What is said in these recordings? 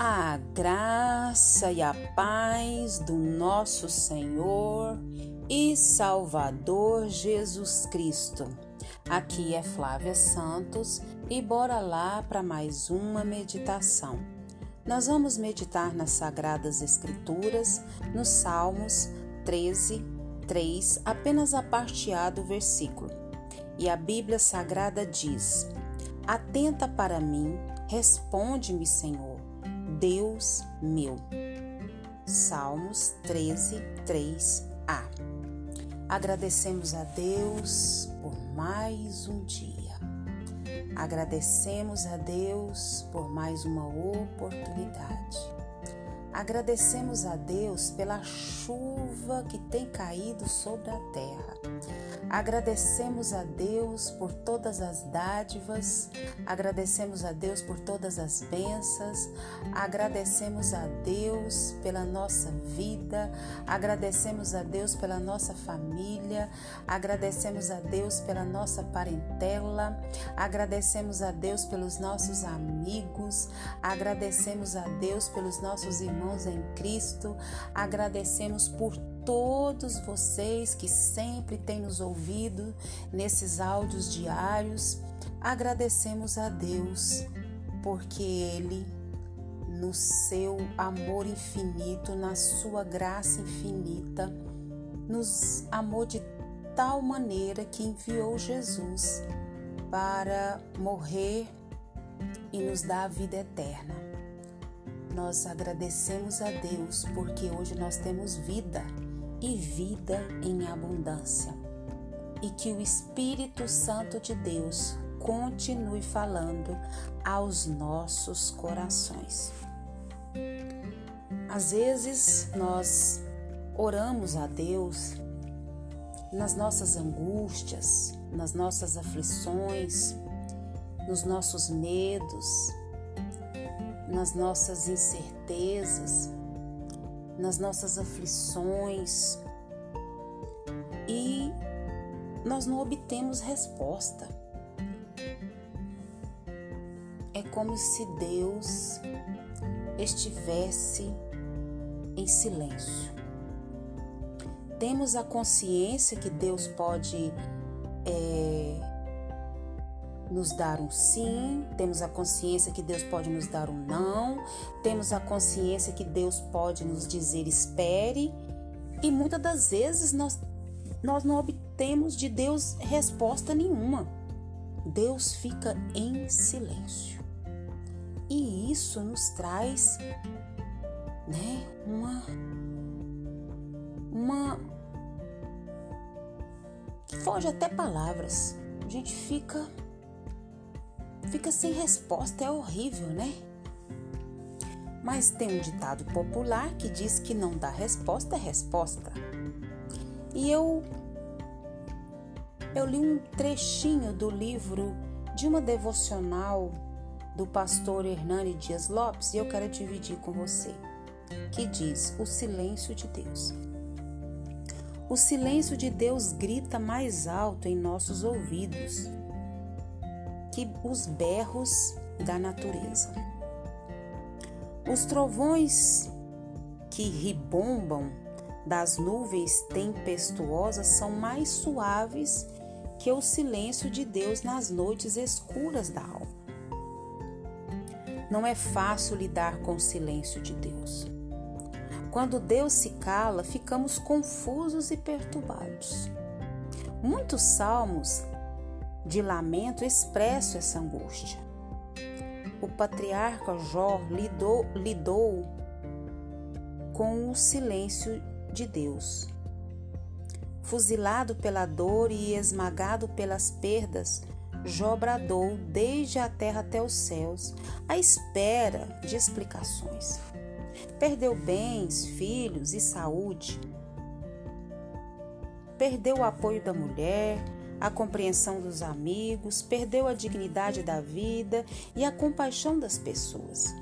A graça e a paz do nosso Senhor e Salvador Jesus Cristo. Aqui é Flávia Santos e bora lá para mais uma meditação. Nós vamos meditar nas Sagradas Escrituras, nos Salmos 13, 3, apenas a parte A do versículo. E a Bíblia Sagrada diz: Atenta para mim, responde-me, Senhor Deus meu. Salmos 13, 3a. Agradecemos a Deus por mais um dia. Agradecemos a Deus por mais uma oportunidade. Agradecemos a Deus pela chuva que tem caído sobre a terra. Agradecemos a Deus por todas as dádivas, agradecemos a Deus por todas as bênçãos, agradecemos a Deus pela nossa vida, agradecemos a Deus pela nossa família, agradecemos a Deus pela nossa parentela, agradecemos a Deus pelos nossos amigos, agradecemos a Deus pelos nossos irmãos em Cristo, agradecemos por todos vocês que sempre têm nos ouvido nesses áudios diários. Agradecemos a Deus porque Ele, no seu amor infinito, na sua graça infinita, nos amou de tal maneira que enviou Jesus para morrer e nos dar a vida eterna. Nós agradecemos a Deus porque hoje nós temos vida e vida em abundância. E que o Espírito Santo de Deus continue falando aos nossos corações. Às vezes nós oramos a Deus nas nossas angústias, nas nossas aflições, nos nossos medos, nas nossas incertezas, nas nossas aflições e nós não obtemos resposta. É como se Deus estivesse em silêncio. Temos a consciência que Deus pode é, nos dar um sim, temos a consciência que Deus pode nos dar um não, temos a consciência que Deus pode nos dizer espere, e muitas das vezes nós, nós não obtemos de Deus resposta nenhuma. Deus fica em silêncio. E isso nos traz né, uma uma foge até palavras. A gente fica fica sem resposta, é horrível, né? Mas tem um ditado popular que diz que não dá resposta é resposta. E eu eu li um trechinho do livro de uma devocional do pastor Hernani Dias Lopes e eu quero dividir com você, que diz: O silêncio de Deus. O silêncio de Deus grita mais alto em nossos ouvidos que os berros da natureza. Os trovões que ribombam das nuvens tempestuosas são mais suaves que o silêncio de Deus nas noites escuras da alma. Não é fácil lidar com o silêncio de Deus. Quando Deus se cala, ficamos confusos e perturbados. Muitos salmos de lamento expresso essa angústia. O patriarca Jó lidou, lidou com o silêncio de Deus. Fuzilado pela dor e esmagado pelas perdas, Jó bradou desde a terra até os céus, à espera de explicações. Perdeu bens, filhos e saúde. Perdeu o apoio da mulher, a compreensão dos amigos, perdeu a dignidade da vida e a compaixão das pessoas.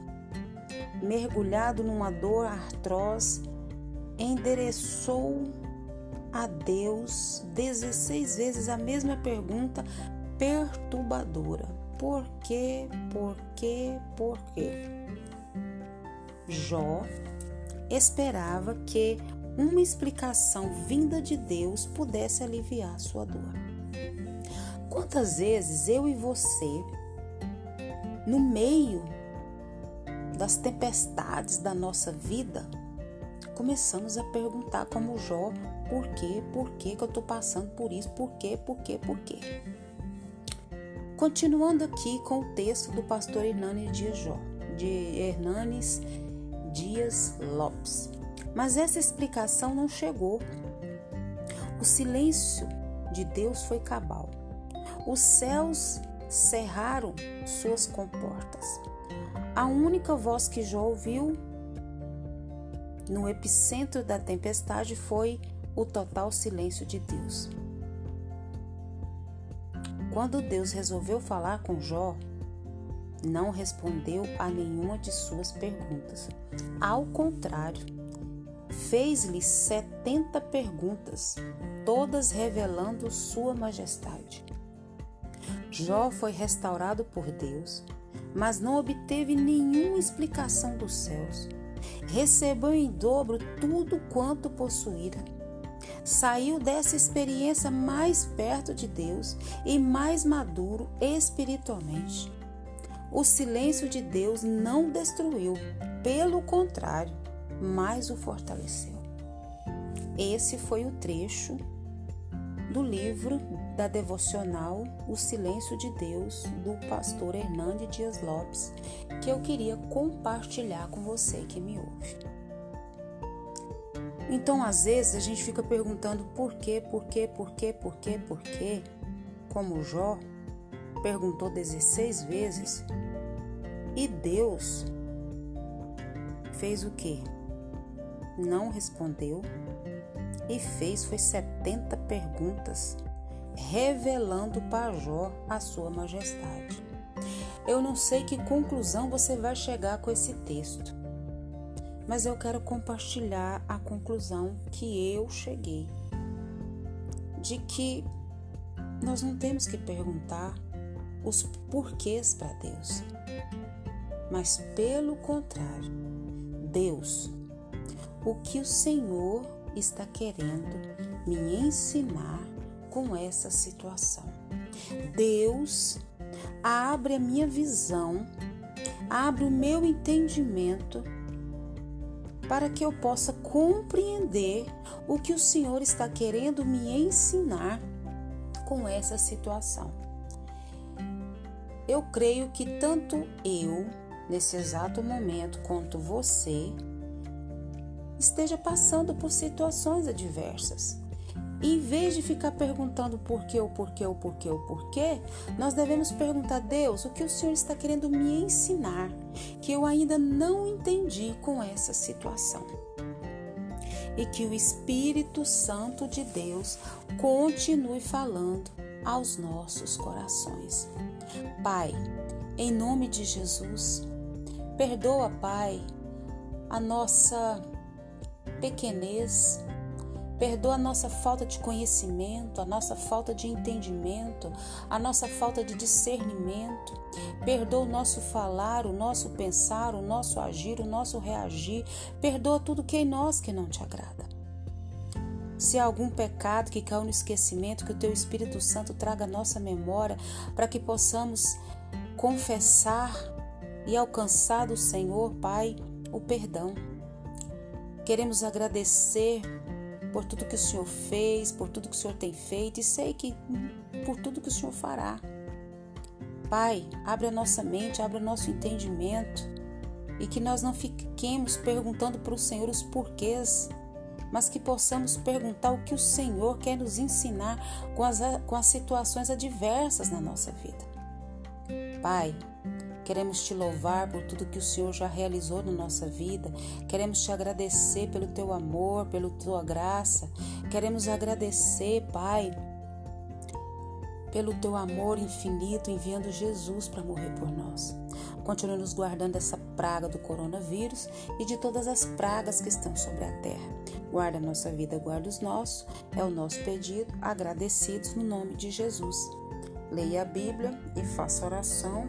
Mergulhado numa dor atroz, endereçou a Deus 16 vezes a mesma pergunta perturbadora: por quê, por quê, por quê? Jó esperava que uma explicação vinda de Deus pudesse aliviar sua dor. Quantas vezes eu e você, no meio das tempestades da nossa vida, começamos a perguntar como Jó, por quê, por quê que eu estou passando por isso, por quê, por quê, por quê. Continuando aqui com o texto do pastor Hernanes Dias Jó, de Hernanes Dias Lopes. Mas essa explicação não chegou. O silêncio de Deus foi cabal. Os céus cerraram suas comportas. A única voz que Jó ouviu no epicentro da tempestade foi o total silêncio de Deus. Quando Deus resolveu falar com Jó, não respondeu a nenhuma de suas perguntas. Ao contrário, fez-lhe setenta perguntas, todas revelando sua majestade. Jó foi restaurado por Deus, mas não obteve nenhuma explicação dos céus recebeu em dobro tudo quanto possuíra. Saiu dessa experiência mais perto de Deus e mais maduro espiritualmente. O silêncio de Deus não destruiu, pelo contrário, mais o fortaleceu. Esse foi o trecho do livro da devocional O Silêncio de Deus, do pastor Hernande Dias Lopes, que eu queria compartilhar com você que me ouve. Então, às vezes, a gente fica perguntando por quê, por quê, por quê, por quê, por quê, como Jó perguntou 16 vezes, e Deus fez o quê? Não respondeu e fez foi 70 perguntas, revelando para Jó a sua majestade. Eu não sei que conclusão você vai chegar com esse texto, mas eu quero compartilhar a conclusão que eu cheguei. De que nós não temos que perguntar os porquês para Deus, mas pelo contrário, Deus, o que o Senhor está querendo me ensinar com essa situação. Deus abre a minha visão, abre o meu entendimento para que eu possa compreender o que o Senhor está querendo me ensinar com essa situação. Eu creio que tanto eu, nesse exato momento, quanto você, esteja passando por situações adversas. em vez de ficar perguntando por que, o porquê, o porquê, o porquê, nós devemos perguntar: Deus, o que o Senhor está querendo me ensinar que eu ainda não entendi com essa situação? E que o Espírito Santo de Deus continue falando aos nossos corações. Pai, em nome de Jesus, perdoa, Pai, a nossa pequenez, perdoa a nossa falta de conhecimento, a nossa falta de entendimento, a nossa falta de discernimento, perdoa o nosso falar, o nosso pensar, o nosso agir, o nosso reagir, perdoa tudo que é em nós que não te agrada. Se há algum pecado que caiu no esquecimento, que o Teu Espírito Santo traga a nossa memória para que possamos confessar e alcançar do Senhor, Pai, o perdão. Queremos agradecer por tudo que o Senhor fez, por tudo que o Senhor tem feito e sei que por tudo que o Senhor fará. Pai, abre a nossa mente, abre o nosso entendimento e que nós não fiquemos perguntando para o Senhor os porquês, mas que possamos perguntar o que o Senhor quer nos ensinar com as, com as situações adversas na nossa vida. Pai, Queremos te louvar por tudo que o Senhor já realizou na nossa vida. Queremos te agradecer pelo teu amor, pela tua graça. Queremos agradecer, Pai, pelo teu amor infinito, enviando Jesus para morrer por nós. Continue nos guardando dessa praga do coronavírus e de todas as pragas que estão sobre a terra. Guarda a nossa vida, guarda os nossos. É o nosso pedido, agradecidos no nome de Jesus. Leia a Bíblia e faça oração